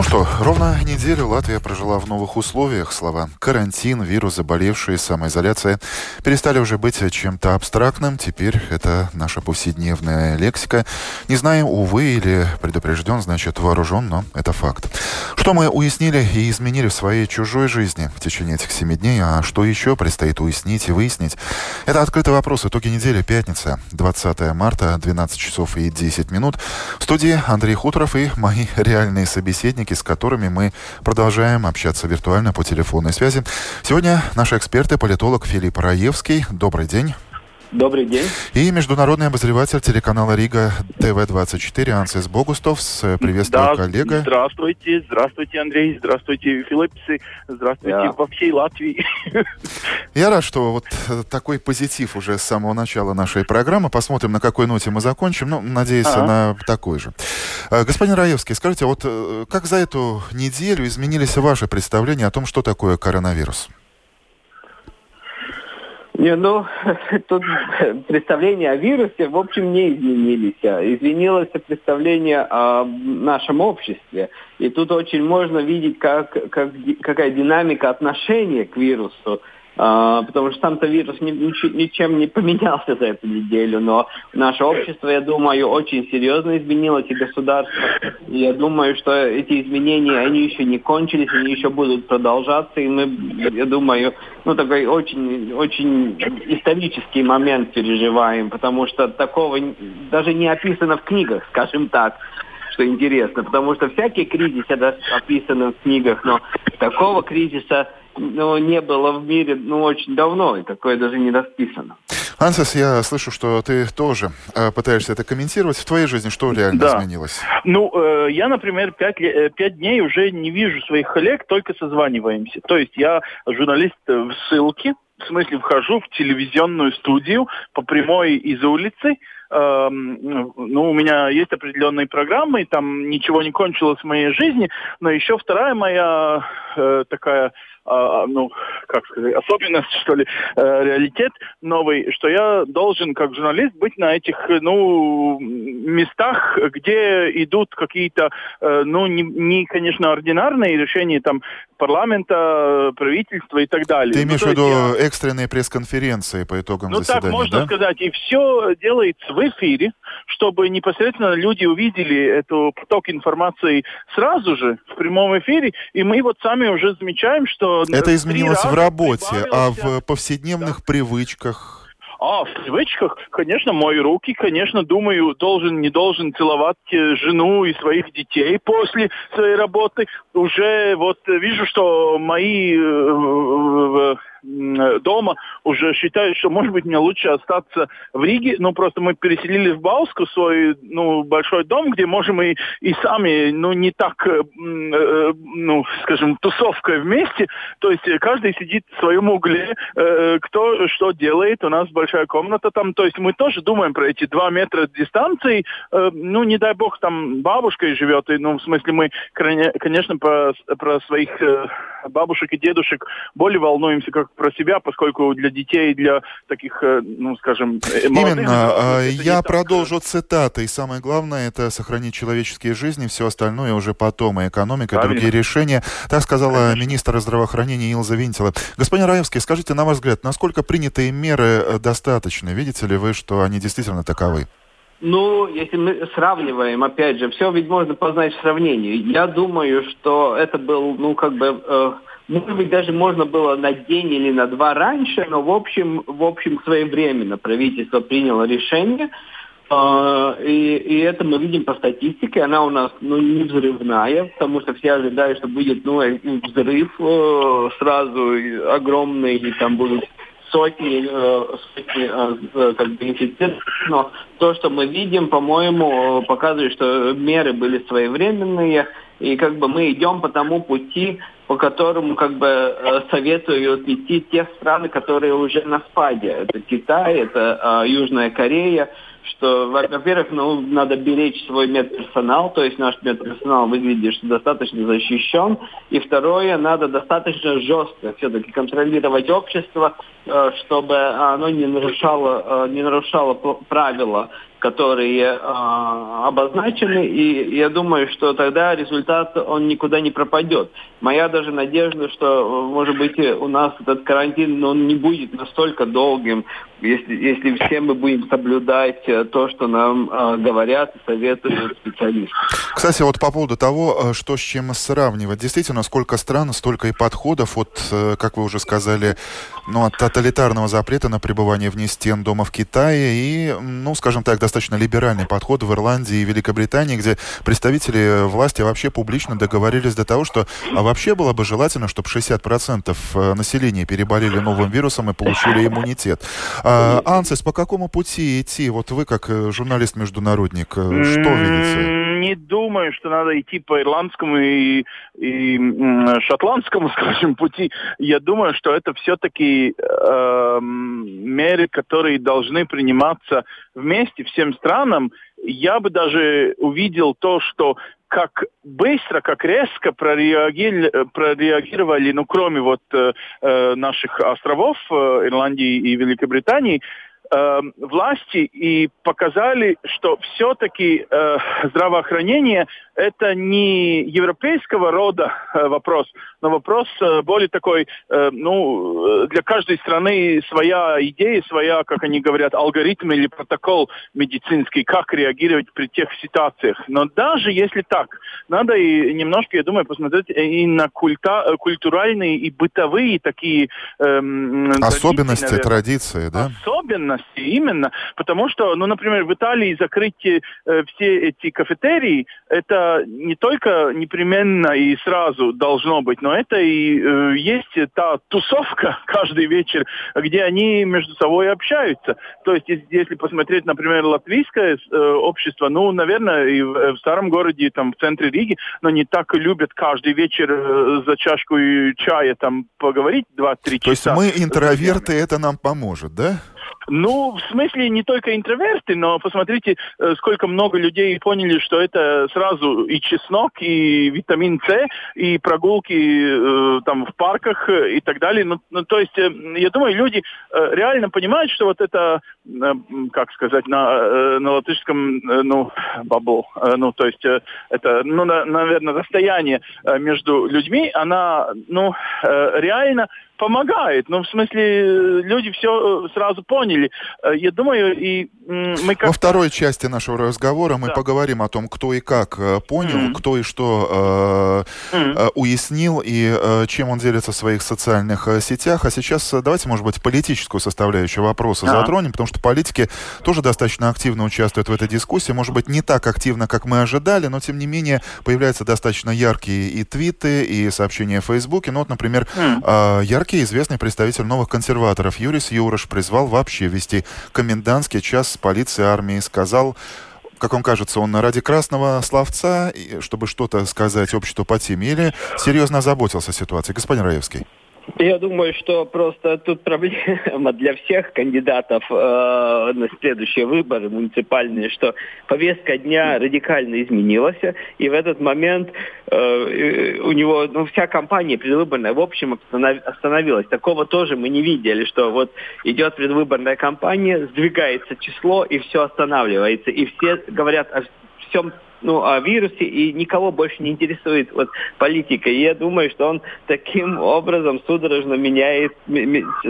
Ну что, ровно неделю Латвия прожила в новых условиях. Слова «карантин», «вирус», «заболевшие», «самоизоляция» перестали уже быть чем-то абстрактным. Теперь это наша повседневная лексика. Не знаю, увы, или предупрежден, значит вооружен, но это факт. Что мы уяснили и изменили в своей чужой жизни в течение этих семи дней, а что еще предстоит уяснить и выяснить? Это «Открытый вопрос». Итоги недели. Пятница, 20 марта, 12 часов и 10 минут. В студии Андрей Хуторов и мои реальные собеседники собеседники, с которыми мы продолжаем общаться виртуально по телефонной связи. Сегодня наши эксперты, политолог Филипп Раевский. Добрый день. Добрый день. И международный обозреватель телеканала Рига ТВ-24 Ансис Богустов. Приветствую, да, коллега. Здравствуйте, здравствуйте, Андрей, здравствуйте, Филиппсы, здравствуйте да. во всей Латвии. Я рад, что вот э, такой позитив уже с самого начала нашей программы. Посмотрим, на какой ноте мы закончим. Ну, надеюсь, ага. на такой же. Э, господин Раевский, скажите, вот э, как за эту неделю изменились ваши представления о том, что такое коронавирус? Не, ну, тут представления о вирусе, в общем, не изменились. Изменилось представление о нашем обществе. И тут очень можно видеть, как, как, какая динамика отношения к вирусу потому что сам-то вирус ни, ничем не поменялся за эту неделю, но наше общество, я думаю, очень серьезно изменилось, и государство. И я думаю, что эти изменения, они еще не кончились, они еще будут продолжаться, и мы, я думаю, ну, такой очень, очень исторический момент переживаем, потому что такого даже не описано в книгах, скажем так что интересно, потому что всякие кризисы описаны в книгах, но такого кризиса ну, не было в мире ну, очень давно, и такое даже не расписано. Ансес, я слышу, что ты тоже э, пытаешься это комментировать. В твоей жизни что реально да. изменилось? Ну, э, я, например, пять, э, пять дней уже не вижу своих коллег, только созваниваемся. То есть я журналист в ссылке, в смысле вхожу в телевизионную студию по прямой из улицы, ну, у меня есть определенные программы, там ничего не кончилось в моей жизни, но еще вторая моя э, такая а, ну, как сказать, особенность, что ли, э, реалитет новый, что я должен, как журналист, быть на этих, ну, местах, где идут какие-то, э, ну, не, не, конечно, ординарные решения, там, парламента, правительства и так далее. Ты имеешь ну, в виду я... экстренные пресс-конференции по итогам ну, заседания, Ну, так можно да? сказать. И все делается в эфире, чтобы непосредственно люди увидели эту поток информации сразу же в прямом эфире. И мы вот сами уже замечаем, что... Это изменилось в работе, а в повседневных да. привычках а, в привычках, конечно, мои руки, конечно, думаю, должен, не должен целовать э, жену и своих детей после своей работы. Уже вот вижу, что мои э, дома уже считают, что, может быть, мне лучше остаться в Риге. Ну, просто мы переселились в Бауску, свой, ну, большой дом, где можем и, и сами, ну, не так, э, э, ну, скажем, тусовкой вместе. То есть каждый сидит в своем угле, э, кто что делает. У нас большая комната там. То есть мы тоже думаем про эти два метра дистанции. Э, ну, не дай бог, там бабушка живет. И, ну, в смысле, мы, конечно, про, про своих э, бабушек и дедушек более волнуемся, как про себя, поскольку для детей, для таких, э, ну, скажем, э, молодых... Именно. А, я продолжу так... цитаты. И самое главное, это сохранить человеческие жизни, все остальное уже потом, и экономика, Правильно. другие решения. Так сказала Конечно. министр здравоохранения Илза Винтила. Господин Раевский, скажите, на ваш взгляд, насколько принятые меры э, достаточны? Видите ли вы, что они действительно таковы? Ну, если мы сравниваем, опять же, все ведь можно познать в сравнении. Я думаю, что это был, ну, как бы, э, может быть, даже можно было на день или на два раньше, но в общем, в общем своевременно правительство приняло решение, э, и, и это мы видим по статистике, она у нас ну, не взрывная, потому что все ожидают, что будет ну, взрыв э, сразу огромный, и там будут сотни, э, сотни э, э, как бы инфицированных, но то, что мы видим, по-моему, показывает, что меры были своевременные, и как бы мы идем по тому пути, по которому как бы э, советуют идти те страны, которые уже на спаде. Это Китай, это э, Южная Корея, что, во-первых, ну, надо беречь свой медперсонал, то есть наш медперсонал выглядит, что достаточно защищен. И второе, надо достаточно жестко все-таки контролировать общество, э, чтобы оно не нарушало, э, не нарушало правила которые э, обозначены, и я думаю, что тогда результат, он никуда не пропадет. Моя даже надежда, что, может быть, у нас этот карантин, он не будет настолько долгим, если, если все мы будем соблюдать то, что нам э, говорят и советуют специалисты. Кстати, вот по поводу того, э, что с чем сравнивать. Действительно, сколько стран, столько и подходов от, э, как вы уже сказали, ну, от тоталитарного запрета на пребывание вне стен дома в Китае и, ну, скажем так, достаточно либеральный подход в Ирландии и Великобритании, где представители власти вообще публично договорились до того, что а вообще было бы желательно, чтобы 60% э, населения переболели новым вирусом и получили иммунитет. А, Ансес, по какому пути идти? Вот вы, как э, журналист-международник, э, что видите? Не думаю, что надо идти по ирландскому и, и шотландскому, скажем, пути. Я думаю, что это все-таки э, меры, которые должны приниматься вместе всем странам. Я бы даже увидел то, что как быстро, как резко прореагировали, прореагировали ну, кроме вот э, э наших островов, э, Ирландии и Великобритании, э, власти и показали, что все-таки э, здравоохранение это не европейского рода э, вопрос, но вопрос э, более такой, э, ну, для каждой страны своя идея, своя, как они говорят, алгоритм или протокол медицинский, как реагировать при тех ситуациях. Но даже если так, надо и немножко, я думаю, посмотреть и на культа, культуральные и бытовые такие эм, особенности, традиции, традиции, да? Особенности, именно, потому что, ну, например, в Италии закрыть э, все эти кафетерии, это не только непременно и сразу должно быть, но это и э, есть та тусовка каждый вечер, где они между собой общаются. То есть, если посмотреть, например, латвийское э, общество, ну, наверное, и в, э, в старом городе, там, в центре Риги, но не так любят каждый вечер э, за чашку чая там поговорить 2-3 часа. То есть мы интроверты, это нам поможет, да? Ну, в смысле, не только интроверты, но посмотрите, э, сколько много людей поняли, что это сразу и чеснок, и витамин С, и прогулки э, там в парках э, и так далее. Ну, ну, то есть, э, я думаю, люди э, реально понимают, что вот это, э, как сказать, на, э, на латышском, э, ну, бабл, э, ну, то есть, э, это, ну, на, наверное, расстояние э, между людьми, она, ну, э, реально помогает. Ну, в смысле, люди все э, сразу поняли. Э, я думаю, и мы как... Во второй части нашего разговора мы да. поговорим о том, кто и как э, понял, mm-hmm. кто и что э, mm-hmm. уяснил и э, чем он делится в своих социальных сетях. А сейчас давайте, может быть, политическую составляющую вопроса а затронем, потому что политики тоже достаточно активно участвуют в этой дискуссии. Может быть, не так активно, как мы ожидали, но, тем не менее, появляются достаточно яркие и твиты, и сообщения в Фейсбуке. Ну, вот, например, mm-hmm. яркий Яркий известный представитель новых консерваторов Юрис Юрош призвал вообще вести комендантский час с полицией армии. Сказал, как вам кажется, он ради красного словца, чтобы что-то сказать обществу по теме, или серьезно озаботился ситуацией? Господин Раевский. Я думаю, что просто тут проблема для всех кандидатов э, на следующие выборы муниципальные, что повестка дня радикально изменилась, и в этот момент э, у него ну, вся кампания предвыборная в общем остановилась. Такого тоже мы не видели, что вот идет предвыборная кампания, сдвигается число, и все останавливается, и все говорят о всем ну, о вирусе, и никого больше не интересует вот, политика. И я думаю, что он таким образом судорожно меняет,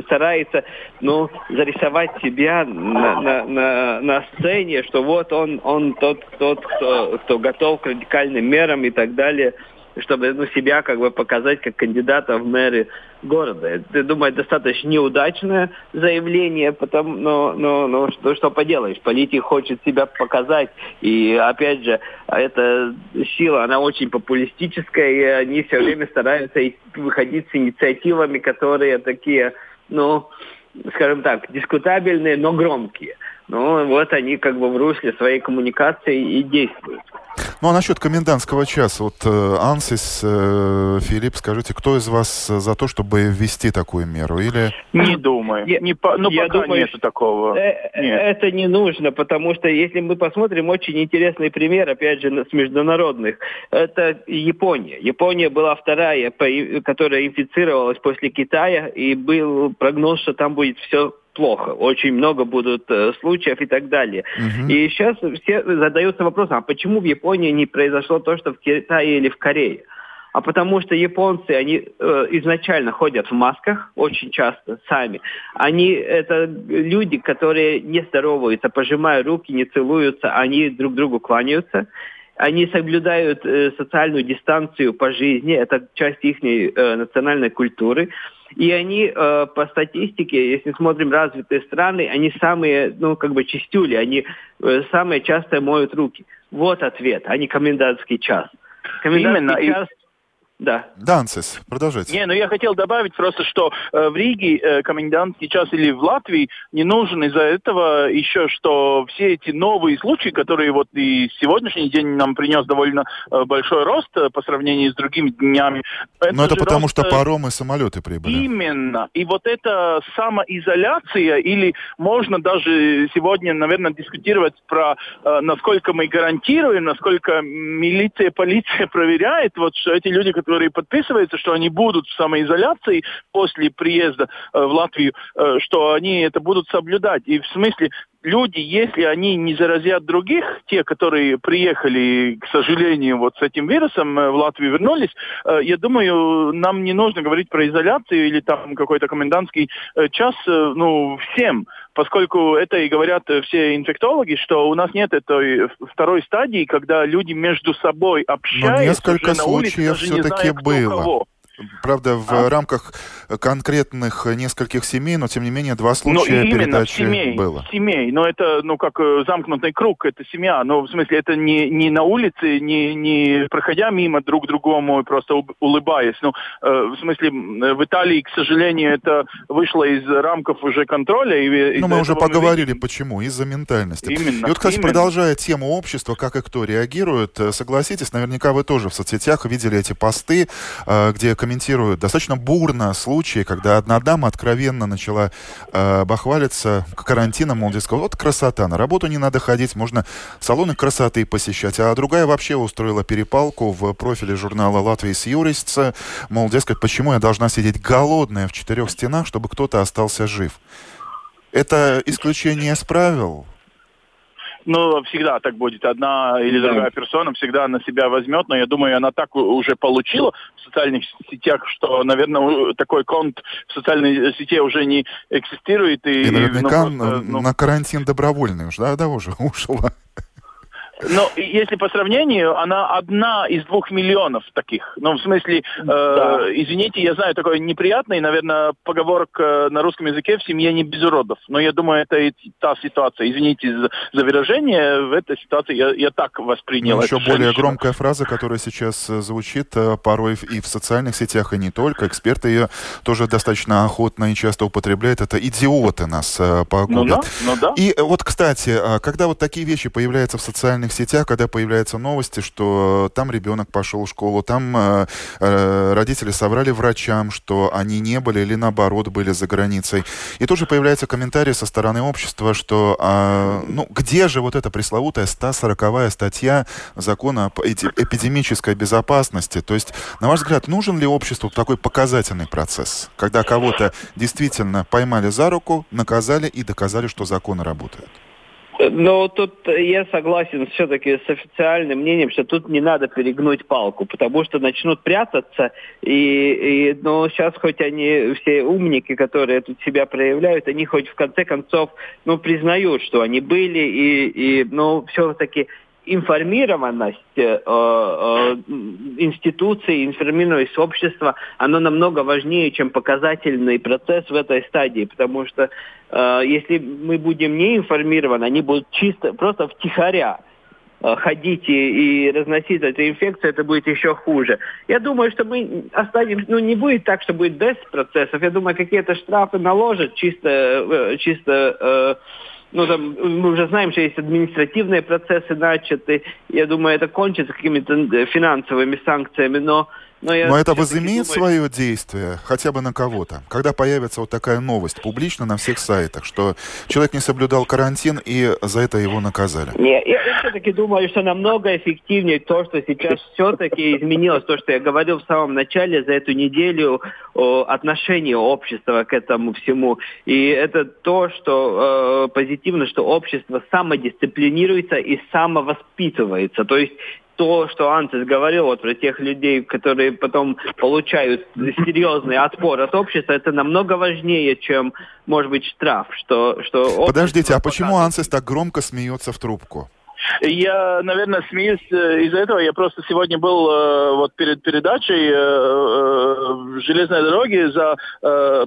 старается ну, зарисовать себя на, на, на, на сцене, что вот он, он тот, тот кто, кто готов к радикальным мерам и так далее чтобы ну, себя как бы показать как кандидата в мэры города. Я думаю, достаточно неудачное заявление, потому, но, но, но что, что поделаешь, политик хочет себя показать, и опять же, эта сила, она очень популистическая, и они все время стараются выходить с инициативами, которые такие, ну, скажем так, дискутабельные, но громкие. Ну, вот они как бы в русле своей коммуникации и действуют. Ну а насчет комендантского часа, вот э, Ансис, э, Филипп, скажите, кто из вас за то, чтобы ввести такую меру? Или... Не думаю. Я, не по, ну, я пока думаю, нету такого. Э, Нет. Это не нужно, потому что если мы посмотрим очень интересный пример, опять же, с международных, это Япония. Япония была вторая, которая инфицировалась после Китая, и был прогноз, что там будет все плохо. Очень много будут э, случаев и так далее. Угу. И сейчас все задаются вопросом, а почему в Японии не произошло то, что в Китае или в Корее? А потому что японцы, они э, изначально ходят в масках, очень часто сами. Они, это люди, которые не здороваются, пожимая руки, не целуются, они друг другу кланяются. Они соблюдают э, социальную дистанцию по жизни, это часть их э, национальной культуры. И они э, по статистике, если смотрим развитые страны, они самые, ну, как бы чистюли, они э, самые часто моют руки. Вот ответ, а не комендантский час. Комендантский Именно. час да. Дансис, продолжайте. Не, ну я хотел добавить просто, что э, в Риге э, комендантский час или в Латвии не нужен из-за этого еще, что все эти новые случаи, которые вот и сегодняшний день нам принес довольно э, большой рост э, по сравнению с другими днями. Но это потому, рост, что э, паромы и самолеты прибыли. Именно. И вот эта самоизоляция, или можно даже сегодня, наверное, дискутировать про э, насколько мы гарантируем, насколько милиция, полиция проверяет, вот что эти люди, которые которые подписываются, что они будут в самоизоляции после приезда э, в Латвию, э, что они это будут соблюдать. И в смысле, люди, если они не заразят других, те, которые приехали, к сожалению, вот с этим вирусом э, в Латвию вернулись, э, я думаю, нам не нужно говорить про изоляцию или там какой-то комендантский э, час, ну, всем, поскольку это и говорят все инфектологи, что у нас нет этой второй стадии, когда люди между собой общаются. Но несколько случаев все-таки было. Кого. Правда, в а? рамках конкретных нескольких семей, но тем не менее два случая ну, передачи семей, было. Семей, но это, ну, как э, замкнутый круг, это семья, но в смысле это не, не на улице, не, не проходя мимо друг другому и просто улыбаясь. Ну, э, в смысле, в Италии, к сожалению, это вышло из рамков уже контроля. И, ну, мы уже поговорили, видим... почему, из-за ментальности. Именно. И вот, кстати, именно. продолжая тему общества, как и кто реагирует, э, согласитесь, наверняка вы тоже в соцсетях видели эти посты, где комментируют достаточно бурно случаи, когда одна дама откровенно начала э, бахвалиться карантином, мол, дескать, вот красота, на работу не надо ходить, можно салоны красоты посещать, а другая вообще устроила перепалку в профиле журнала «Латвия с юриста», мол, дескать, почему я должна сидеть голодная в четырех стенах, чтобы кто-то остался жив. Это исключение из правил? Ну, всегда так будет. Одна или да. другая персона всегда на себя возьмет, но я думаю, она так уже получила в социальных сетях, что, наверное, такой конт в социальной сети уже не экзистирует. И, и наверняка ну, просто, ну... на карантин добровольный уже, да, да, уже ушла. Но если по сравнению, она одна из двух миллионов таких. Ну, в смысле, э, да. извините, я знаю такой неприятный, наверное, поговорок э, на русском языке в семье не без уродов. Но я думаю, это и та ситуация. Извините за, за выражение, в этой ситуации я, я так воспринял. Ну, еще более женщину. громкая фраза, которая сейчас э, звучит э, порой и в социальных сетях, и не только. Эксперты ее тоже достаточно охотно и часто употребляют. Это идиоты нас погубят. Ну да, ну да. И вот, кстати, когда вот такие вещи появляются в социальных социальных сетях, когда появляются новости, что там ребенок пошел в школу, там э, э, родители соврали врачам, что они не были или наоборот были за границей. И тоже появляются комментарии со стороны общества, что э, ну где же вот эта пресловутая 140-я статья закона о эпидемической безопасности? То есть, на ваш взгляд, нужен ли обществу такой показательный процесс, когда кого-то действительно поймали за руку, наказали и доказали, что законы работают? Но тут я согласен все-таки с официальным мнением, что тут не надо перегнуть палку, потому что начнут прятаться, и, и ну, сейчас хоть они все умники, которые тут себя проявляют, они хоть в конце концов ну, признают, что они были, и, и ну, все-таки информированность э, э, институций, информированность общества, оно намного важнее, чем показательный процесс в этой стадии, потому что э, если мы будем не информированы, они будут чисто, просто втихаря э, ходить и, и разносить эту инфекцию, это будет еще хуже. Я думаю, что мы оставим, ну не будет так, что будет без процессов. Я думаю, какие-то штрафы наложат чисто, э, чисто э, ну, там, мы уже знаем, что есть административные процессы начаты. Я думаю, это кончится какими-то э, финансовыми санкциями, но но, я Но это возымеет думаю... свое действие хотя бы на кого-то. Когда появится вот такая новость публично на всех сайтах, что человек не соблюдал карантин и за это его наказали. Нет, я, я все-таки думаю, что намного эффективнее то, что сейчас все-таки изменилось, то, что я говорил в самом начале за эту неделю о отношении общества к этому всему. И это то, что э, позитивно, что общество самодисциплинируется и самовоспитывается. То есть то, что Антис говорил вот про тех людей, которые потом получают серьезный отпор от общества, это намного важнее, чем, может быть, штраф. Что, что Подождите, а почему Ансис так громко смеется в трубку? Я, наверное, смеюсь э, из-за этого. Я просто сегодня был э, вот перед передачей э, в железной дороге за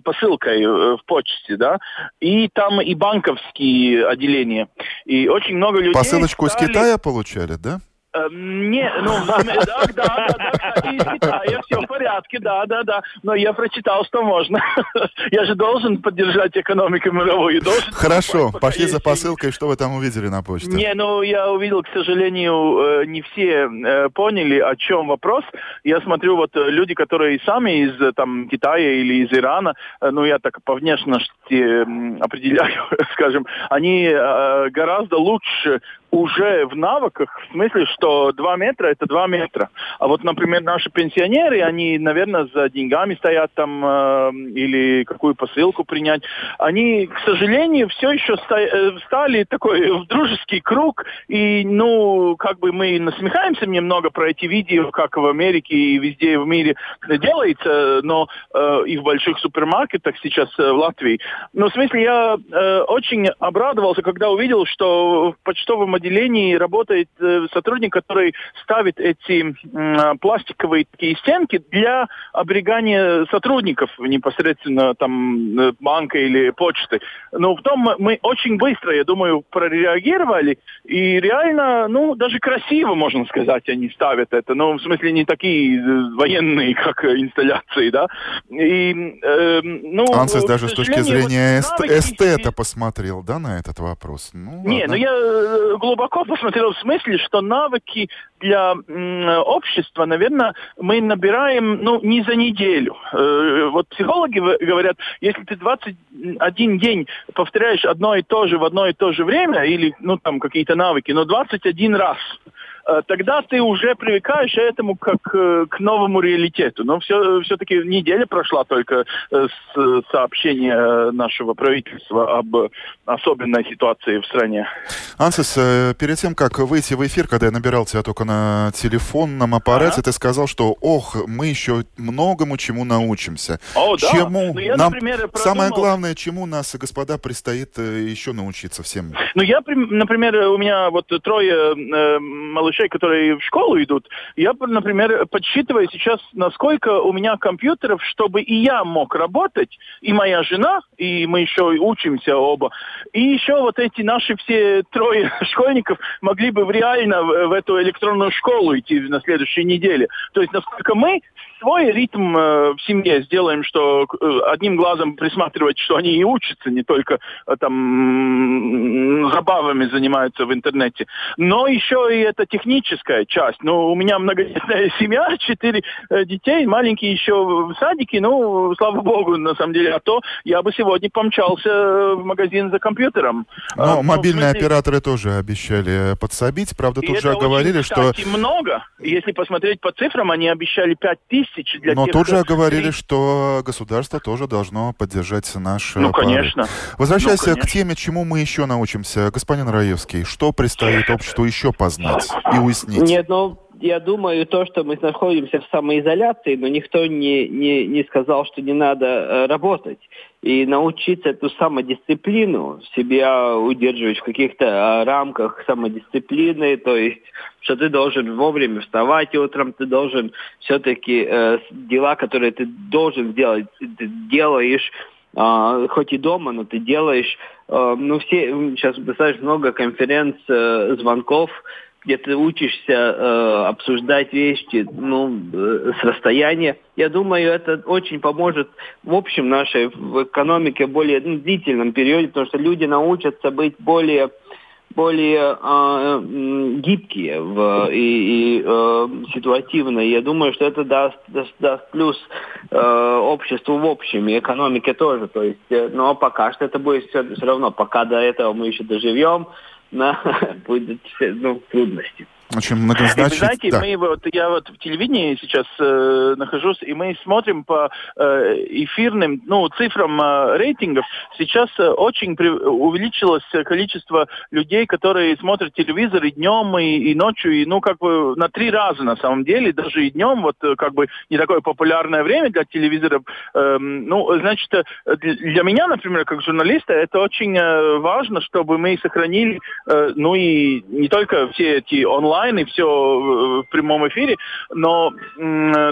посылкой в почте, да, и там и банковские отделения. И очень много людей... Посылочку стали... из Китая получали, да? Эм, не, ну, да, да, да, да, из Китая, все в порядке, да, да, да. Но я прочитал, что можно. Я же должен поддержать экономику мировую. Должен Хорошо, пошли за посылкой, что вы там увидели на почте? Не, ну, я увидел, к сожалению, э, не все э, поняли, о чем вопрос. Я смотрю, вот э, люди, которые сами из там Китая или из Ирана, ну, я так по внешности определяю, скажем, они гораздо лучше уже в навыках, в смысле, что 2 метра это 2 метра. А вот, например, наши пенсионеры, они, наверное, за деньгами стоят там э, или какую посылку принять. Они, к сожалению, все еще э, стали такой в дружеский круг. И, ну, как бы мы насмехаемся немного про эти видео, как в Америке и везде в мире делается, но э, и в больших супермаркетах сейчас э, в Латвии. Но, в смысле, я э, очень обрадовался, когда увидел, что в почтовом отделении работает э, сотрудник, который ставит эти э, пластиковые такие стенки для оберегания сотрудников непосредственно там э, банка или почты. Но потом мы очень быстро, я думаю, прореагировали, и реально, ну, даже красиво, можно сказать, они ставят это. Ну, в смысле, не такие э, военные, как инсталляции, да. И, э, ну, Ансес даже с точки зрения вот, эстета посмотрел, да, на этот вопрос? Ну, не, ну я э, глубоко посмотрел в смысле, что навыки для общества, наверное, мы набираем, ну, не за неделю. Э, вот психологи говорят, если ты 21 день повторяешь одно и то же в одно и то же время, или, ну, там, какие-то навыки, но 21 раз – тогда ты уже привыкаешь этому как э, к новому реалитету. Но все, все-таки неделя прошла только э, с сообщения нашего правительства об особенной ситуации в стране. Ансис, перед тем, как выйти в эфир, когда я набирал тебя только на телефонном аппарате, ага. ты сказал, что, ох, мы еще многому чему научимся. О, да. Чему ну, я, нам... например, продумал... Самое главное, чему нас, господа, предстоит еще научиться всем? Ну, я, например, у меня вот трое э, малышей малышей, которые в школу идут, я, например, подсчитываю сейчас, насколько у меня компьютеров, чтобы и я мог работать, и моя жена, и мы еще учимся оба, и еще вот эти наши все трое школьников могли бы реально в, эту электронную школу идти на следующей неделе. То есть насколько мы свой ритм э, в семье сделаем, что э, одним глазом присматривать, что они и учатся, не только э, там забавами занимаются в интернете, но еще и это техническая часть. Ну, у меня многодетная семья, четыре детей, маленькие еще в садике, ну, слава богу, на самом деле, а то я бы сегодня помчался в магазин за компьютером. Но а, ну, мобильные смысле... операторы тоже обещали подсобить, правда, тут и же говорили, что... много. Если посмотреть по цифрам, они обещали 5 тысяч тысяч для Но тех, тут же говорили, что государство тоже должно поддержать наш Ну, конечно. Возвращаясь ну, конечно. к теме, чему мы еще научимся, господин Раевский, что предстоит обществу еще познать и уяснить? Нет, ну, я думаю, то, что мы находимся в самоизоляции, но никто не, не, не сказал, что не надо э, работать. И научиться эту самодисциплину, себя удерживать в каких-то э, рамках самодисциплины, то есть, что ты должен вовремя вставать утром, ты должен все-таки э, дела, которые ты должен сделать, ты делаешь Uh, хоть и дома, но ты делаешь, uh, ну все, сейчас достаточно много конференц, uh, звонков, где ты учишься э, обсуждать вещи ну, э, с расстояния. Я думаю, это очень поможет в общем нашей в экономике более ну, длительном периоде, потому что люди научатся быть более более э, гибкие в, и, и э, ситуативные. Я думаю, что это даст, даст, даст плюс э, обществу в общем и экономике тоже. То есть, э, но пока что это будет все, все равно, пока до этого мы еще доживем, на, будет ну, трудности. Очень многозначно. Вы знаете, да. мы вот, я вот в телевидении сейчас э, нахожусь, и мы смотрим по э, эфирным ну, цифрам э, рейтингов. Сейчас э, очень при, увеличилось количество людей, которые смотрят телевизор и днем, и, и ночью, и ну как бы на три раза на самом деле, даже и днем, вот э, как бы не такое популярное время для телевизора. Э, ну, значит, э, для меня, например, как журналиста, это очень э, важно, чтобы мы сохранили, э, ну и не только все эти онлайн онлайн и все э, в прямом эфире, но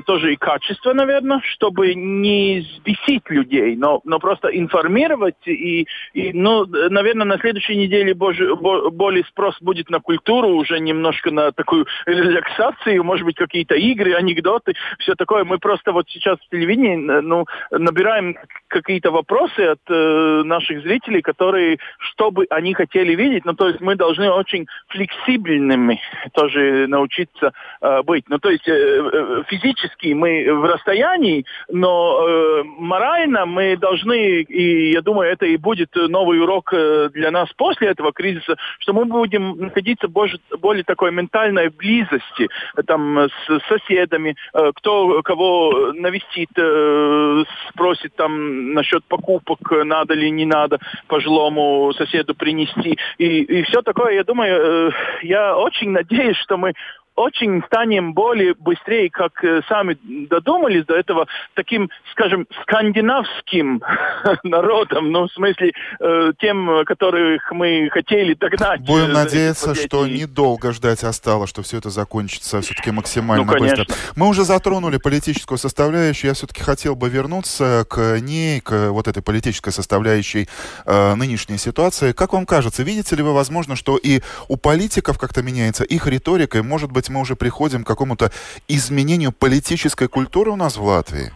тоже и качество, наверное, чтобы не сбесить людей, но, но просто информировать и, и, ну, наверное, на следующей неделе боже, более спрос будет на культуру, уже немножко на такую релаксацию, может быть, какие-то игры, анекдоты, все такое. Мы просто вот сейчас в телевидении, ну, набираем какие-то вопросы от э, наших зрителей, которые, что бы они хотели видеть, ну, то есть мы должны очень флексибельными тоже научиться э, быть. Ну, то есть э, э, физически мы в расстоянии, но э, морально мы должны, и я думаю, это и будет новый урок э, для нас после этого кризиса, что мы будем находиться больше, более такой ментальной близости там с соседями, э, кто кого навестит, э, спросит там насчет покупок, надо ли не надо пожилому соседу принести. И, и все такое, я думаю, э, я очень надеюсь, что мы очень станем более быстрее, как э, сами додумались до этого, таким, скажем, скандинавским народом, ну, в смысле, э, тем, которых мы хотели догнать. Будем э, надеяться, что недолго ждать осталось, что все это закончится все-таки максимально ну, быстро. Мы уже затронули политическую составляющую, я все-таки хотел бы вернуться к ней, к вот этой политической составляющей э, нынешней ситуации. Как вам кажется, видите ли вы, возможно, что и у политиков как-то меняется их риторика, и, может быть, мы уже приходим к какому-то изменению политической культуры у нас в Латвии?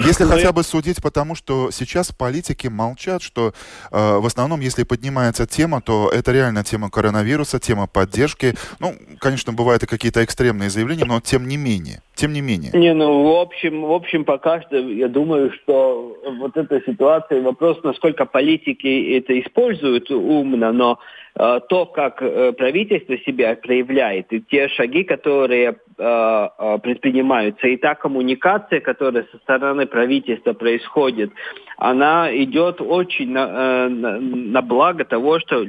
Если Но ну, хотя бы судить потому, что сейчас политики молчат, что э, в основном, если поднимается тема, то это реально тема коронавируса, тема поддержки. Ну, конечно, бывают и какие-то экстремные заявления, но тем не менее. Тем не менее. Не, ну, в общем, в общем, пока что я думаю, что вот эта ситуация, вопрос, насколько политики это используют умно, но то, как э, правительство себя проявляет, и те шаги, которые э, предпринимаются, и та коммуникация, которая со стороны правительства происходит, она идет очень на, на, на благо того, что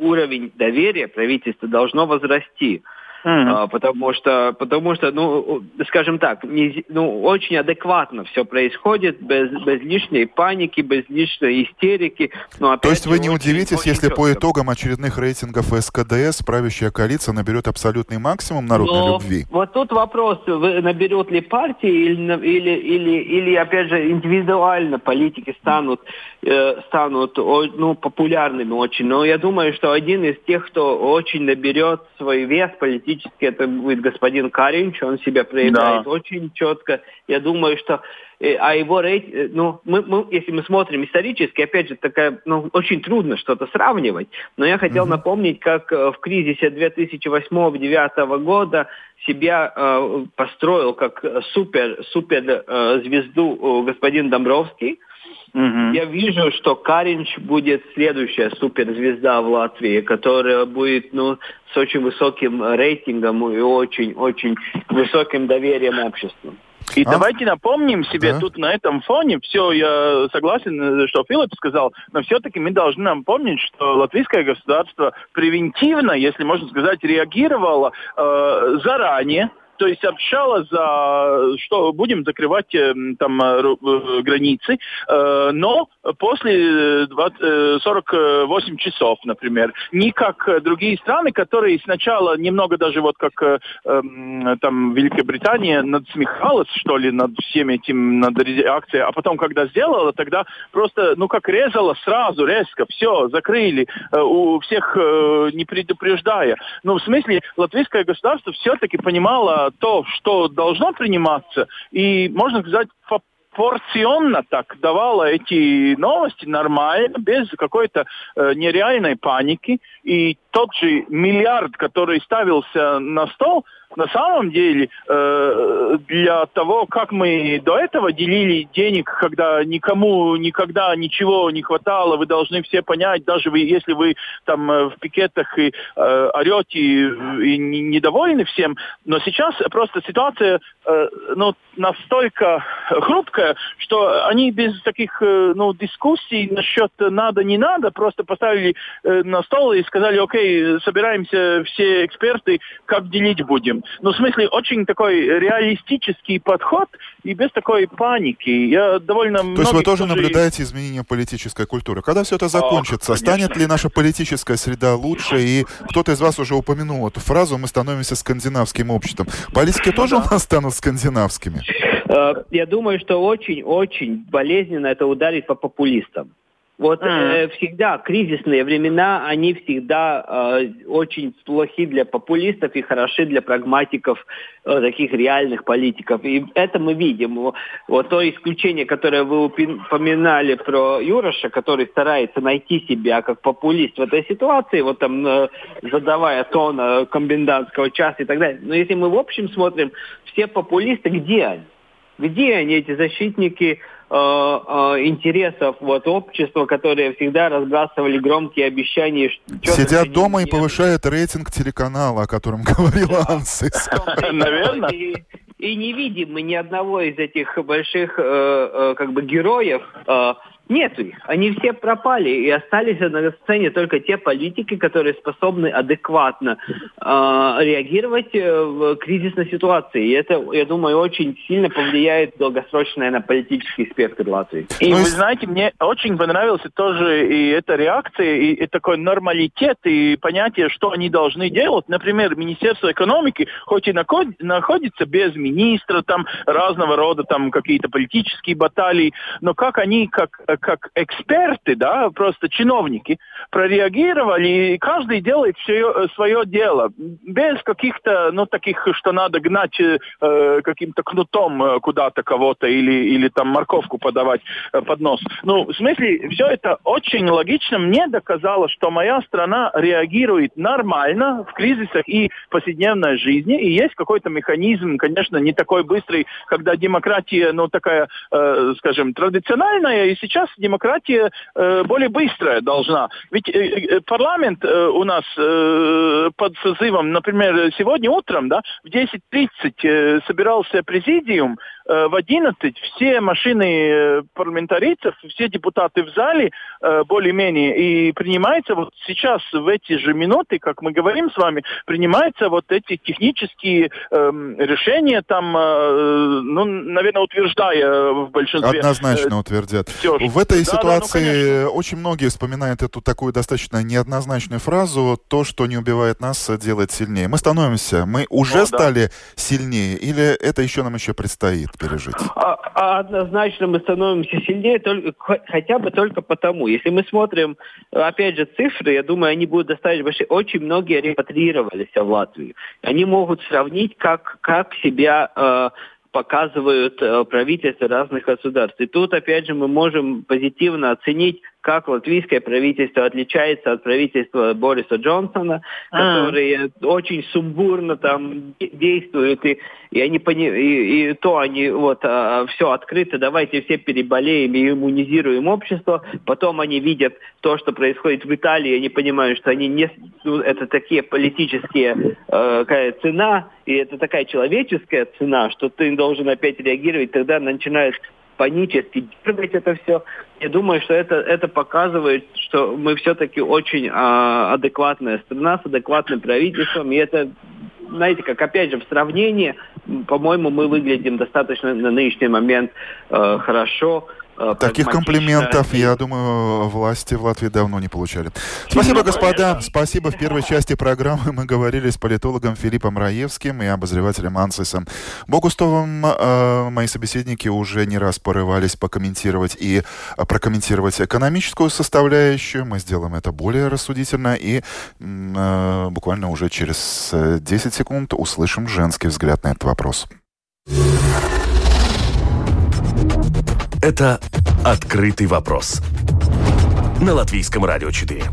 уровень доверия правительства должно возрасти. Mm-hmm. потому что, потому что, ну, скажем так, не, ну, очень адекватно все происходит, без, без лишней паники, без лишней истерики. Но, То есть вы не очень, удивитесь, очень если четко. по итогам очередных рейтингов СКДС правящая коалиция наберет абсолютный максимум народной Но любви? Вот тут вопрос, наберут ли партии или, или, или, или опять же, индивидуально политики станут, э, станут ну, популярными очень. Но я думаю, что один из тех, кто очень наберет свой вес политический, политически это будет господин Каринч, он себя проявляет да. очень четко. Я думаю, что э, а его рейтинг, э, ну, мы, мы, если мы смотрим исторически, опять же, такая, ну, очень трудно что-то сравнивать, но я хотел mm-hmm. напомнить, как э, в кризисе 2008-2009 года себя э, построил как супер, супер э, звезду э, господин Домбровский, Угу. Я вижу, что Каринч будет следующая суперзвезда в Латвии, которая будет ну, с очень высоким рейтингом и очень-очень высоким доверием общества. И а? давайте напомним себе да. тут на этом фоне, все, я согласен, что Филипп сказал, но все-таки мы должны напомнить, что латвийское государство превентивно, если можно сказать, реагировало э, заранее, то есть обещала за что будем закрывать э, там э, границы, э, но после 20, 48 часов, например, не как другие страны, которые сначала немного даже вот как эм, там Великобритания надсмехалась, что ли, над всем этим, над реакцией, а потом, когда сделала, тогда просто, ну, как резала сразу, резко, все, закрыли, у всех не предупреждая. Ну, в смысле, латвийское государство все-таки понимало то, что должно приниматься, и, можно сказать, порционно так давала эти новости нормально, без какой-то э, нереальной паники. И тот же миллиард, который ставился на стол, на самом деле э, для того, как мы до этого делили денег, когда никому никогда ничего не хватало, вы должны все понять, даже вы, если вы там э, в пикетах и э, орете и недовольны всем, но сейчас просто ситуация э, ну, настолько хрупкая, что они без таких э, ну, дискуссий насчет надо, не надо, просто поставили э, на стол и сказали, окей, собираемся все эксперты, как делить будем. Ну, в смысле, очень такой реалистический подход и без такой паники. Я довольно То есть вы тоже наблюдаете изменение политической культуры. Когда все это закончится, О, станет ли наша политическая среда лучше? И кто-то из вас уже упомянул эту фразу, мы становимся скандинавским обществом. Политики тоже у нас станут скандинавскими? Э, я думаю, что очень-очень болезненно это ударит по популистам. Вот э, всегда кризисные времена, они всегда э, очень плохи для популистов и хороши для прагматиков, э, таких реальных политиков. И это мы видим. Вот то исключение, которое вы упоминали про Юроша, который старается найти себя как популист в этой ситуации, вот там э, задавая тон э, комендантского часа и так далее. Но если мы в общем смотрим, все популисты, где они? Где они, эти защитники интересов вот, общества, которые всегда разбрасывали громкие обещания. Сидят дома и повышают рейтинг телеканала, о котором говорила Ансис. Наверное. И, не видим мы ни одного из этих больших э, как бы героев, нет их. Они все пропали, и остались на сцене только те политики, которые способны адекватно э, реагировать в кризисной ситуации. И это, я думаю, очень сильно повлияет долгосрочно на политический спектр Латвии. И вы знаете, мне очень понравился тоже и эта реакция, и, и такой нормалитет, и понятие, что они должны делать. Например, Министерство экономики, хоть и находится без министра, там разного рода там какие-то политические баталии, но как они, как как эксперты, да, просто чиновники, прореагировали, и каждый делает все, свое дело, без каких-то, ну, таких, что надо гнать э, каким-то кнутом э, куда-то кого-то или, или там морковку подавать э, под нос. Ну, в смысле, все это очень логично. Мне доказало, что моя страна реагирует нормально в кризисах и повседневной жизни, и есть какой-то механизм, конечно, не такой быстрый, когда демократия, ну, такая, э, скажем, традиционная, и сейчас демократия э, более быстрая должна. Ведь э, э, парламент э, у нас э, под созывом, например, сегодня утром, да, в 10.30 э, собирался президиум, в 11 все машины э, парламентарийцев, все депутаты в зале э, более-менее, и принимается вот сейчас, в эти же минуты, как мы говорим с вами, принимаются вот эти технические эм, решения, там, ну, наверное, утверждая в большинстве. Однозначно утвердят. Все, в этой да, ситуации да, ну, очень многие вспоминают эту такую достаточно неоднозначную фразу «то, что не убивает нас, делает сильнее». Мы становимся, мы уже О, стали да. сильнее, или это еще нам еще предстоит? Пережить? А, а однозначно мы становимся сильнее только, хотя бы только потому. Если мы смотрим, опять же, цифры, я думаю, они будут достаточно большие. Очень многие репатрировались в Латвию. Они могут сравнить, как, как себя э, показывают э, правительства разных государств. И тут, опять же, мы можем позитивно оценить как латвийское правительство отличается от правительства Бориса Джонсона, а. которые очень сумбурно там действуют, и, и они пони, и, и то они вот а, все открыто, давайте все переболеем и иммунизируем общество, потом они видят то, что происходит в Италии, и они понимают, что они не ну, это такие политические э, цена, и это такая человеческая цена, что ты должен опять реагировать, тогда начинают панически дергать это все. Я думаю, что это, это показывает, что мы все-таки очень а, адекватная страна с адекватным правительством, и это знаете, как опять же в сравнении, по-моему, мы выглядим достаточно на нынешний момент э, хорошо. Э, Таких комплиментов, я думаю, власти в Латвии давно не получали. Спасибо, господа. Спасибо. В первой части программы мы говорили с политологом Филиппом Раевским и обозревателем Ансисом Богустовым. Э, мои собеседники уже не раз порывались покомментировать и э, прокомментировать экономическую составляющую. Мы сделаем это более рассудительно и буквально уже через 10 секунд услышим женский взгляд на этот вопрос. Это «Открытый вопрос» на Латвийском радио 4.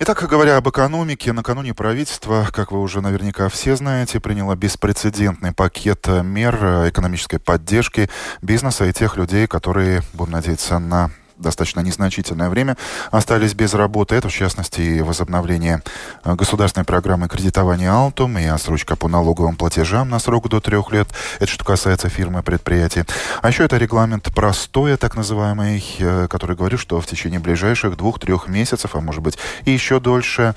Итак, говоря об экономике, накануне правительство, как вы уже наверняка все знаете, приняло беспрецедентный пакет мер экономической поддержки бизнеса и тех людей, которые, будем надеяться, на достаточно незначительное время остались без работы. Это, в частности, и возобновление э, государственной программы кредитования «Алтум» и отсрочка по налоговым платежам на срок до трех лет. Это что касается фирмы предприятий. А еще это регламент простой, так называемый, э, который говорит, что в течение ближайших двух-трех месяцев, а может быть и еще дольше,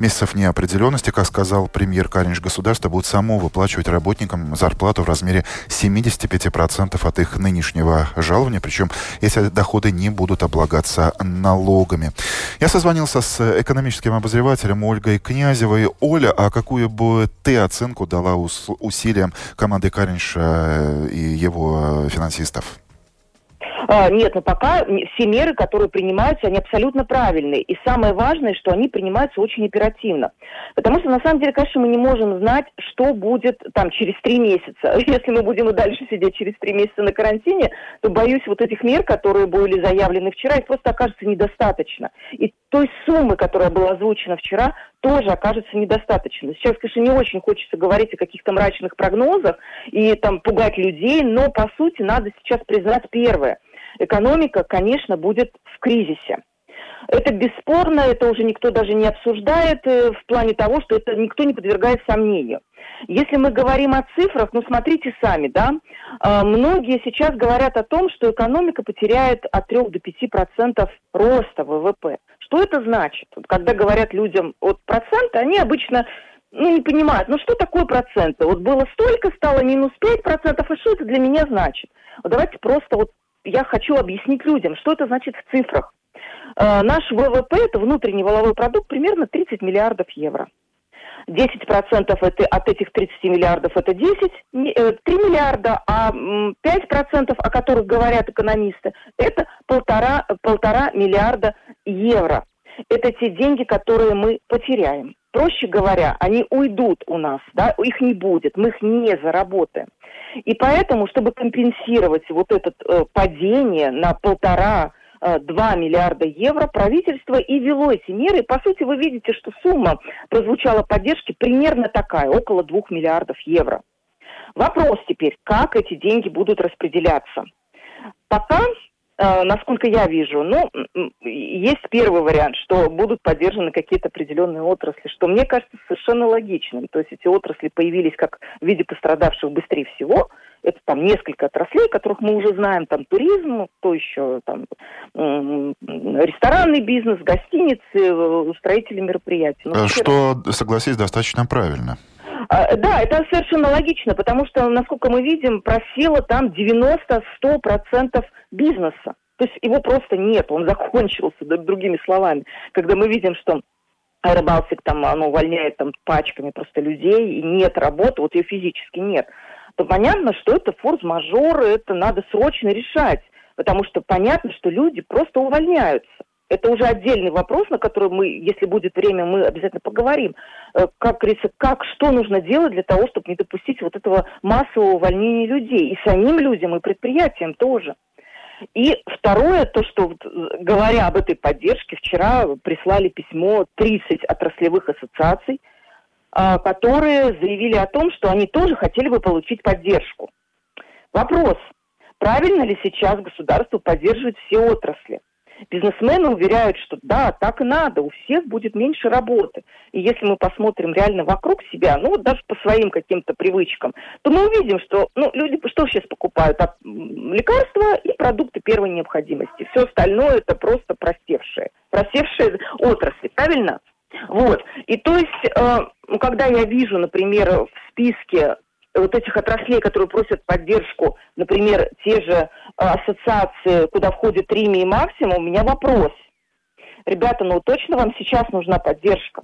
месяцев неопределенности, как сказал премьер Каринж, государство будет само выплачивать работникам зарплату в размере 75% от их нынешнего жалования, причем эти доходы не будут облагаться налогами. Я созвонился с экономическим обозревателем Ольгой Князевой. Оля, а какую бы ты оценку дала усилиям команды Каринша и его финансистов? А, нет, но пока все меры, которые принимаются, они абсолютно правильные. И самое важное, что они принимаются очень оперативно. Потому что, на самом деле, конечно, мы не можем знать, что будет там через три месяца. Если мы будем и дальше сидеть через три месяца на карантине, то, боюсь, вот этих мер, которые были заявлены вчера, их просто окажется недостаточно. И той суммы, которая была озвучена вчера, тоже окажется недостаточно. Сейчас, конечно, не очень хочется говорить о каких-то мрачных прогнозах и там пугать людей, но, по сути, надо сейчас признать первое – экономика, конечно, будет в кризисе. Это бесспорно, это уже никто даже не обсуждает э, в плане того, что это никто не подвергает сомнению. Если мы говорим о цифрах, ну смотрите сами, да, э, многие сейчас говорят о том, что экономика потеряет от 3 до 5 процентов роста ВВП. Что это значит? Когда говорят людям от процента, они обычно ну, не понимают, ну что такое проценты? Вот было столько, стало минус 5 процентов, и что это для меня значит? Вот давайте просто вот я хочу объяснить людям, что это значит в цифрах. Э, наш ВВП, это внутренний воловой продукт, примерно 30 миллиардов евро. 10% это, от этих 30 миллиардов это 10, 3 э, миллиарда, а 5%, о которых говорят экономисты, это полтора, полтора миллиарда евро. Это те деньги, которые мы потеряем. Проще говоря, они уйдут у нас, да, их не будет, мы их не заработаем. И поэтому, чтобы компенсировать вот это э, падение на полтора 2 э, миллиарда евро правительство и вело эти меры. по сути, вы видите, что сумма прозвучала поддержки примерно такая, около 2 миллиардов евро. Вопрос теперь, как эти деньги будут распределяться. Пока насколько я вижу, ну, есть первый вариант, что будут поддержаны какие-то определенные отрасли, что мне кажется совершенно логичным. То есть эти отрасли появились как в виде пострадавших быстрее всего. Это там несколько отраслей, которых мы уже знаем, там туризм, то еще там ресторанный бизнес, гостиницы, э, строители мероприятий. Ну, э, что, согласись, достаточно правильно. А, да, это совершенно логично, потому что, насколько мы видим, просело там 90-100% бизнеса. То есть его просто нет, он закончился, другими словами. Когда мы видим, что Аэробалтик там, оно увольняет там пачками просто людей, и нет работы, вот ее физически нет, то понятно, что это форс-мажор, это надо срочно решать, потому что понятно, что люди просто увольняются. Это уже отдельный вопрос, на который мы, если будет время, мы обязательно поговорим. Э, как говорится, как, что нужно делать для того, чтобы не допустить вот этого массового увольнения людей. И самим людям, и предприятиям тоже. И второе, то, что говоря об этой поддержке, вчера прислали письмо 30 отраслевых ассоциаций, а, которые заявили о том, что они тоже хотели бы получить поддержку. Вопрос, правильно ли сейчас государство поддерживает все отрасли? Бизнесмены уверяют, что да, так и надо, у всех будет меньше работы. И если мы посмотрим реально вокруг себя, ну вот даже по своим каким-то привычкам, то мы увидим, что ну, люди что сейчас покупают? А, лекарства и продукты первой необходимости. Все остальное это просто простевшие, простевшие отрасли, правильно? Вот. И то есть, э, когда я вижу, например, в списке вот этих отраслей, которые просят поддержку, например, те же ассоциации, куда входит Рими и Максимум, у меня вопрос. Ребята, ну точно вам сейчас нужна поддержка?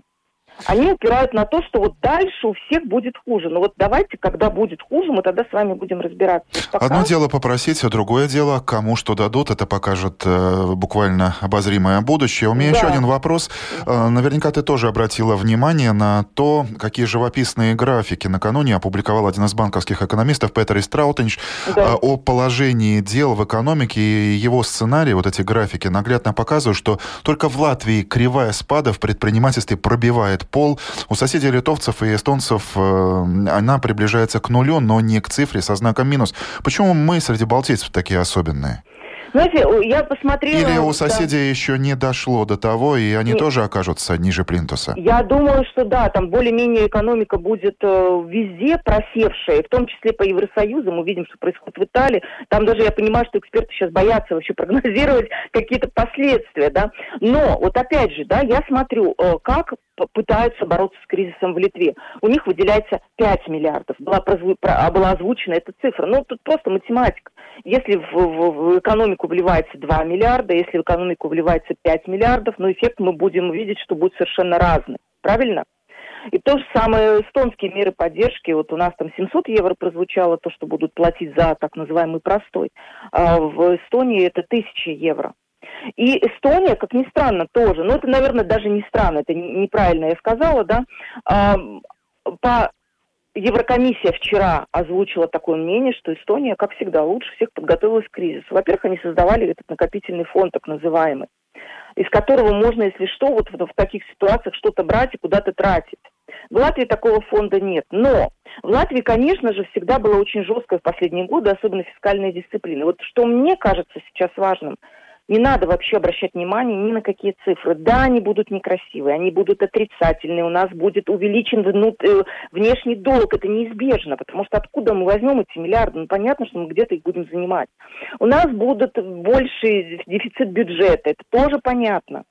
Они упирают на то, что вот дальше у всех будет хуже. Но вот давайте, когда будет хуже, мы тогда с вами будем разбираться. Пока... Одно дело попросить, а другое дело, кому что дадут, это покажет э, буквально обозримое будущее. У меня да. еще один вопрос. Э, наверняка ты тоже обратила внимание на то, какие живописные графики накануне опубликовал один из банковских экономистов Петер Истраутенч да. э, о положении дел в экономике и его сценарии, вот эти графики, наглядно показывают, что только в Латвии кривая спада в предпринимательстве пробивает пол. У соседей литовцев и эстонцев э, она приближается к нулю, но не к цифре со знаком минус. Почему мы среди балтийцев такие особенные? Знаете, я посмотрела... Или у соседей да. еще не дошло до того, и они Нет. тоже окажутся ниже плинтуса? Я думаю, что да, там более-менее экономика будет э, везде просевшая, в том числе по Евросоюзу. Мы видим, что происходит в Италии. Там даже я понимаю, что эксперты сейчас боятся вообще прогнозировать какие-то последствия, да. Но вот опять же, да, я смотрю, э, как пытаются бороться с кризисом в Литве. У них выделяется 5 миллиардов. Была, прозву... была озвучена эта цифра. Ну, тут просто математика. Если в, в, в экономику вливается 2 миллиарда, если в экономику вливается 5 миллиардов, но эффект мы будем видеть, что будет совершенно разный. Правильно? И то же самое эстонские меры поддержки. Вот у нас там 700 евро прозвучало, то, что будут платить за так называемый простой. А в Эстонии это 1000 евро. И Эстония, как ни странно, тоже, ну это, наверное, даже не странно, это неправильно я сказала, да, а, по Еврокомиссия вчера озвучила такое мнение, что Эстония, как всегда, лучше всех подготовилась к кризису. Во-первых, они создавали этот накопительный фонд, так называемый, из которого можно, если что, вот в, в таких ситуациях что-то брать и куда-то тратить. В Латвии такого фонда нет. Но в Латвии, конечно же, всегда была очень жесткая в последние годы, особенно фискальная дисциплина. Вот что мне кажется сейчас важным – не надо вообще обращать внимание ни на какие цифры. Да, они будут некрасивые, они будут отрицательные, у нас будет увеличен внут... Э, внешний долг, это неизбежно, потому что откуда мы возьмем эти миллиарды? Ну, понятно, что мы где-то их будем занимать. У нас будет больший дефицит бюджета, это тоже понятно.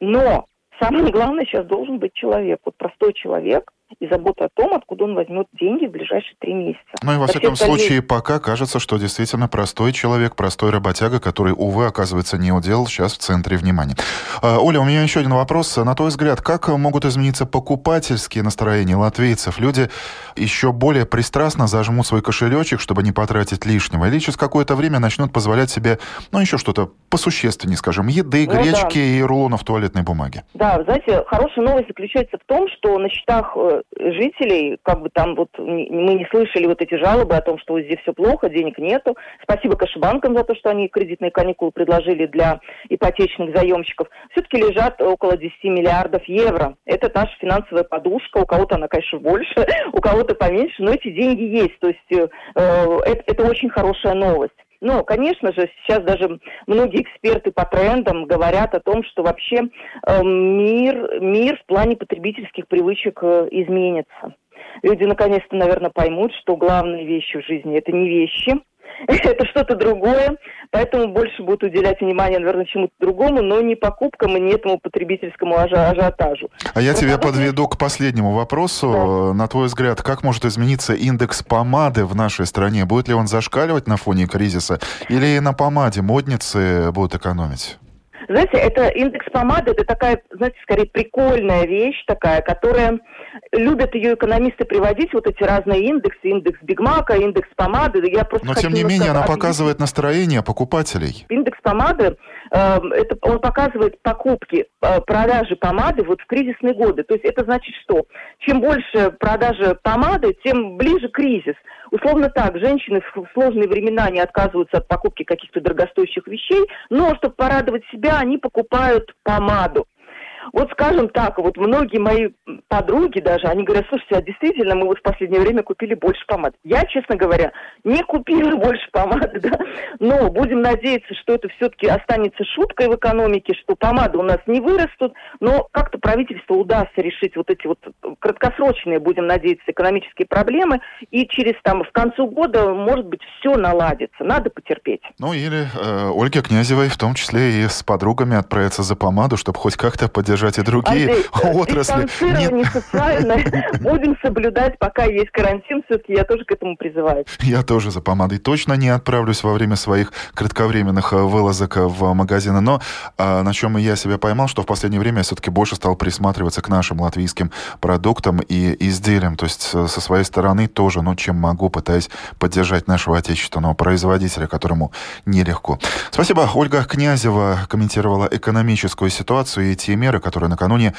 Но самое главное сейчас должен быть человек, вот простой человек, и забота о том, откуда он возьмет деньги в ближайшие три месяца. Ну и во всяком остальные... случае, пока кажется, что действительно простой человек, простой работяга, который, увы, оказывается, не удел, сейчас в центре внимания. А, Оля, у меня еще один вопрос. На твой взгляд, как могут измениться покупательские настроения латвийцев? Люди еще более пристрастно зажмут свой кошелечек, чтобы не потратить лишнего, или через какое-то время начнут позволять себе, ну, еще что-то посущественнее, скажем, еды, ну, гречки да. и рулонов туалетной бумаги? Да, знаете, хорошая новость заключается в том, что на счетах э, жителей, как бы там вот мы не слышали вот эти жалобы о том, что здесь все плохо, денег нету. Спасибо Кашибанкам за то, что они кредитные каникулы предложили для ипотечных заемщиков. Все-таки лежат около 10 миллиардов евро. Это наша финансовая подушка. У кого-то она, конечно, больше, у кого-то поменьше, но эти деньги есть. То есть э, это, это очень хорошая новость. Но, конечно же, сейчас даже многие эксперты по трендам говорят о том, что вообще э, мир, мир в плане потребительских привычек э, изменится. Люди наконец-то, наверное, поймут, что главные вещи в жизни – это не вещи, это что-то другое, поэтому больше будут уделять внимание, наверное, чему-то другому, но не покупкам и не этому потребительскому ажиотажу. А я тебя подведу к последнему вопросу. Да. На твой взгляд, как может измениться индекс помады в нашей стране? Будет ли он зашкаливать на фоне кризиса? Или на помаде модницы будут экономить? Знаете, это индекс помады, это такая, знаете, скорее прикольная вещь такая, которая любят ее экономисты приводить, вот эти разные индексы, индекс Бигмака, индекс помады. Я просто Но тем не менее она показывает настроение покупателей. Индекс помады, э, это, он показывает покупки, э, продажи помады вот в кризисные годы. То есть это значит что? Чем больше продажи помады, тем ближе кризис. Условно так, женщины в сложные времена не отказываются от покупки каких-то дорогостоящих вещей, но чтобы порадовать себя, они покупают помаду. Вот скажем так, вот многие мои подруги даже, они говорят, слушайте, а действительно мы вот в последнее время купили больше помад. Я, честно говоря, не купила больше помады, да, но будем надеяться, что это все-таки останется шуткой в экономике, что помады у нас не вырастут, но как-то правительству удастся решить вот эти вот краткосрочные, будем надеяться, экономические проблемы, и через там в концу года, может быть, все наладится. Надо потерпеть. Ну или э, Ольге Князевой, в том числе и с подругами отправиться за помаду, чтобы хоть как-то поддержать поддержать и другие Андрей, э, отрасли. Дистанцирование социальное будем соблюдать, пока есть карантин. Все-таки я тоже к этому призываю. Я тоже за помадой точно не отправлюсь во время своих кратковременных э, вылазок в магазины. Но а, на чем я себя поймал, что в последнее время я все-таки больше стал присматриваться к нашим латвийским продуктам и изделиям. То есть со своей стороны тоже, ну, чем могу, пытаясь поддержать нашего отечественного производителя, которому нелегко. Спасибо. Ольга Князева комментировала экономическую ситуацию и те меры, которые накануне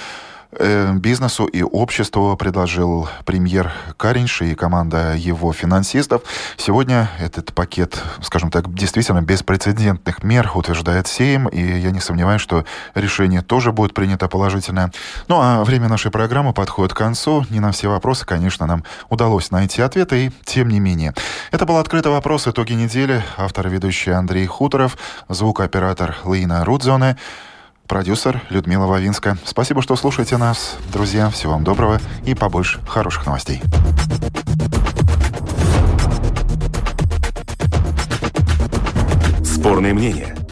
Э, бизнесу и обществу предложил премьер Каринши и команда его финансистов. Сегодня этот пакет, скажем так, действительно беспрецедентных мер утверждает Сейм, и я не сомневаюсь, что решение тоже будет принято положительное. Ну а время нашей программы подходит к концу. Не на все вопросы, конечно, нам удалось найти ответы, и тем не менее. Это был «Открытый вопрос. Итоги недели». Автор ведущий Андрей Хуторов, звукооператор Лина Рудзоне продюсер Людмила Вавинска. Спасибо, что слушаете нас. Друзья, всего вам доброго и побольше хороших новостей. Спорные мнения.